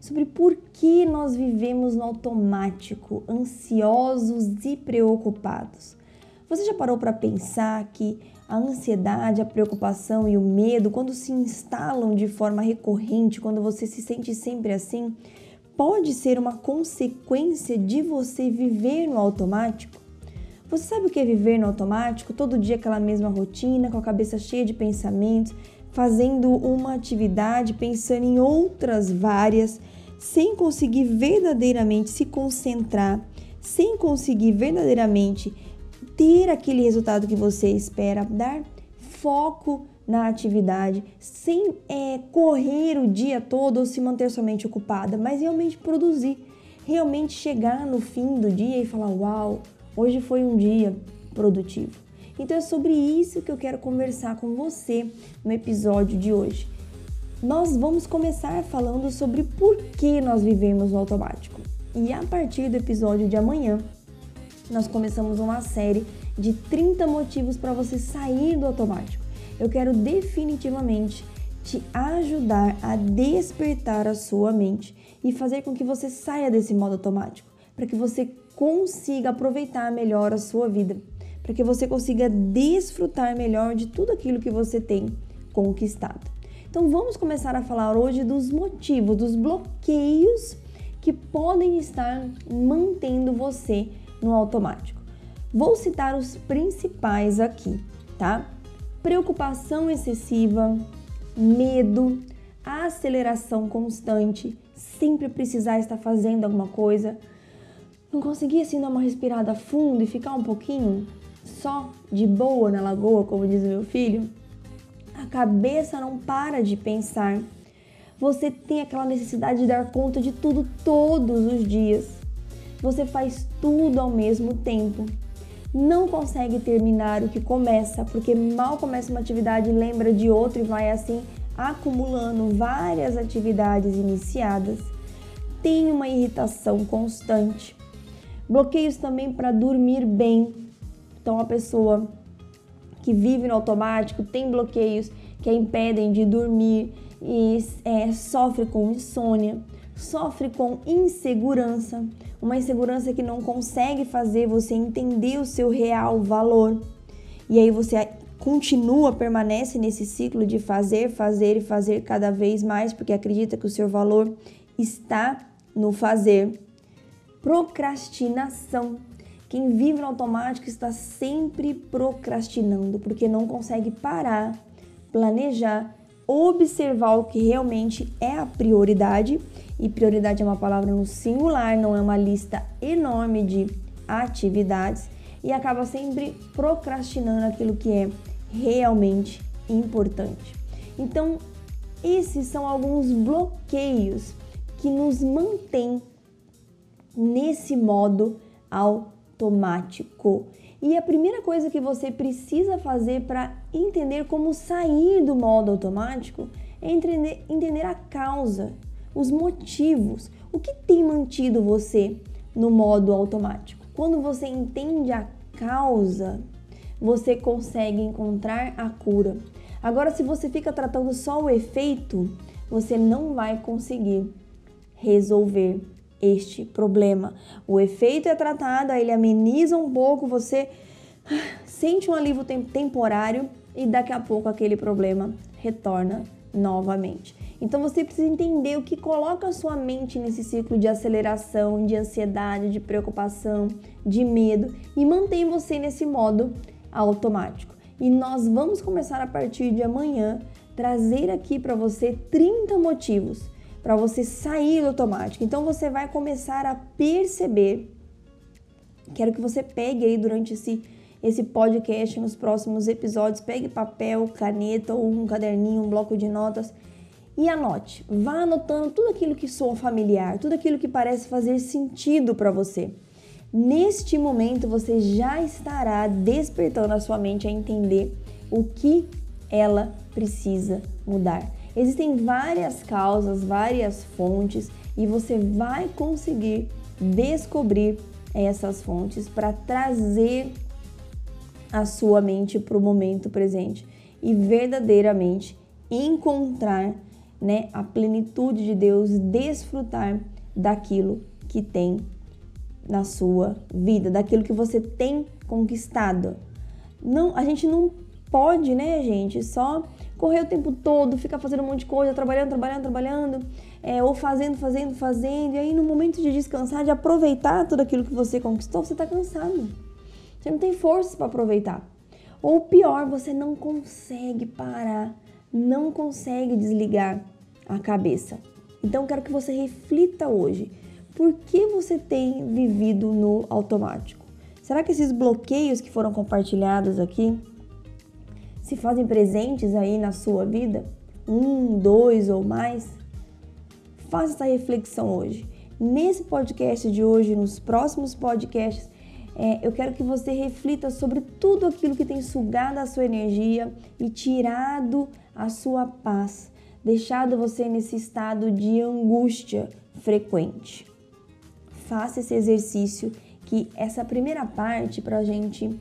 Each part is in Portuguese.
sobre por que nós vivemos no automático, ansiosos e preocupados. Você já parou para pensar que a ansiedade, a preocupação e o medo, quando se instalam de forma recorrente, quando você se sente sempre assim, pode ser uma consequência de você viver no automático? Você sabe o que é viver no automático? Todo dia aquela mesma rotina, com a cabeça cheia de pensamentos, fazendo uma atividade, pensando em outras várias, sem conseguir verdadeiramente se concentrar, sem conseguir verdadeiramente ter aquele resultado que você espera, dar foco na atividade, sem é, correr o dia todo ou se manter somente ocupada, mas realmente produzir, realmente chegar no fim do dia e falar: Uau, hoje foi um dia produtivo. Então é sobre isso que eu quero conversar com você no episódio de hoje. Nós vamos começar falando sobre por que nós vivemos no automático. E a partir do episódio de amanhã, nós começamos uma série de 30 motivos para você sair do automático. Eu quero definitivamente te ajudar a despertar a sua mente e fazer com que você saia desse modo automático, para que você consiga aproveitar melhor a sua vida para que você consiga desfrutar melhor de tudo aquilo que você tem conquistado. Então vamos começar a falar hoje dos motivos, dos bloqueios que podem estar mantendo você no automático. Vou citar os principais aqui, tá? Preocupação excessiva, medo, aceleração constante, sempre precisar estar fazendo alguma coisa, não conseguir assim dar uma respirada fundo e ficar um pouquinho só de boa na lagoa, como diz meu filho, a cabeça não para de pensar. Você tem aquela necessidade de dar conta de tudo todos os dias. Você faz tudo ao mesmo tempo. Não consegue terminar o que começa, porque mal começa uma atividade, lembra de outra e vai assim acumulando várias atividades iniciadas. Tem uma irritação constante. Bloqueios também para dormir bem, então, a pessoa que vive no automático tem bloqueios que a impedem de dormir e é, sofre com insônia, sofre com insegurança, uma insegurança que não consegue fazer você entender o seu real valor. E aí você continua, permanece nesse ciclo de fazer, fazer e fazer cada vez mais, porque acredita que o seu valor está no fazer. Procrastinação. Quem vive no automático está sempre procrastinando porque não consegue parar, planejar, observar o que realmente é a prioridade. E prioridade é uma palavra no singular, não é uma lista enorme de atividades e acaba sempre procrastinando aquilo que é realmente importante. Então, esses são alguns bloqueios que nos mantêm nesse modo ao automático. E a primeira coisa que você precisa fazer para entender como sair do modo automático é entender, entender a causa, os motivos, o que tem mantido você no modo automático. Quando você entende a causa, você consegue encontrar a cura. Agora, se você fica tratando só o efeito, você não vai conseguir resolver este problema. O efeito é tratado, ele ameniza um pouco, você sente um alívio temporário e daqui a pouco aquele problema retorna novamente. Então você precisa entender o que coloca a sua mente nesse ciclo de aceleração, de ansiedade, de preocupação, de medo e mantém você nesse modo automático. E nós vamos começar a partir de amanhã trazer aqui para você 30 motivos para você sair do automático. Então você vai começar a perceber. Quero que você pegue aí durante esse esse podcast nos próximos episódios, pegue papel, caneta ou um caderninho, um bloco de notas E anote, vá anotando tudo aquilo que soa familiar, tudo aquilo que parece fazer sentido para você. Neste momento você já estará despertando a sua mente a entender o que ela precisa mudar. Existem várias causas, várias fontes e você vai conseguir descobrir essas fontes para trazer a sua mente para o momento presente e verdadeiramente encontrar né, a plenitude de Deus, desfrutar daquilo que tem na sua vida, daquilo que você tem conquistado. Não, a gente não pode, né, gente, só correr o tempo todo, ficar fazendo um monte de coisa, trabalhando, trabalhando, trabalhando, é, ou fazendo, fazendo, fazendo, e aí no momento de descansar, de aproveitar tudo aquilo que você conquistou, você está cansado. Você não tem força para aproveitar. Ou pior, você não consegue parar, não consegue desligar a cabeça. Então quero que você reflita hoje. Por que você tem vivido no automático? Será que esses bloqueios que foram compartilhados aqui se fazem presentes aí na sua vida? Um, dois ou mais? Faça essa reflexão hoje. Nesse podcast de hoje, nos próximos podcasts, é, eu quero que você reflita sobre tudo aquilo que tem sugado a sua energia e tirado a sua paz, deixado você nesse estado de angústia frequente. Faça esse exercício, que essa primeira parte para a gente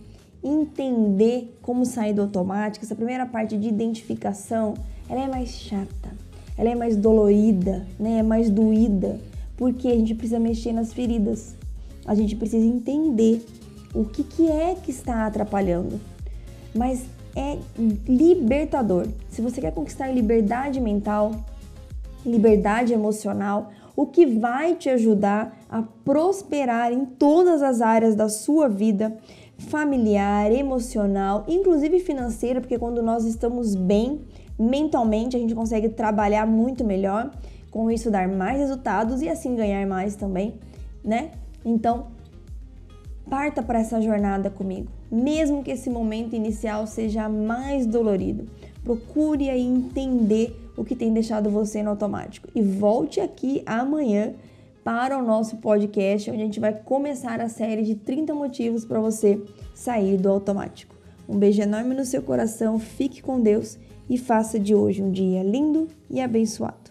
entender como sair do automático, essa primeira parte de identificação, ela é mais chata, ela é mais dolorida, né? é mais doída, porque a gente precisa mexer nas feridas a gente precisa entender o que, que é que está atrapalhando. Mas é libertador. Se você quer conquistar liberdade mental, liberdade emocional, o que vai te ajudar a prosperar em todas as áreas da sua vida, familiar, emocional, inclusive financeira, porque quando nós estamos bem mentalmente, a gente consegue trabalhar muito melhor, com isso dar mais resultados e assim ganhar mais também, né? Então, parta para essa jornada comigo, mesmo que esse momento inicial seja mais dolorido. Procure aí entender o que tem deixado você no automático e volte aqui amanhã para o nosso podcast, onde a gente vai começar a série de 30 motivos para você sair do automático. Um beijo enorme no seu coração, fique com Deus e faça de hoje um dia lindo e abençoado.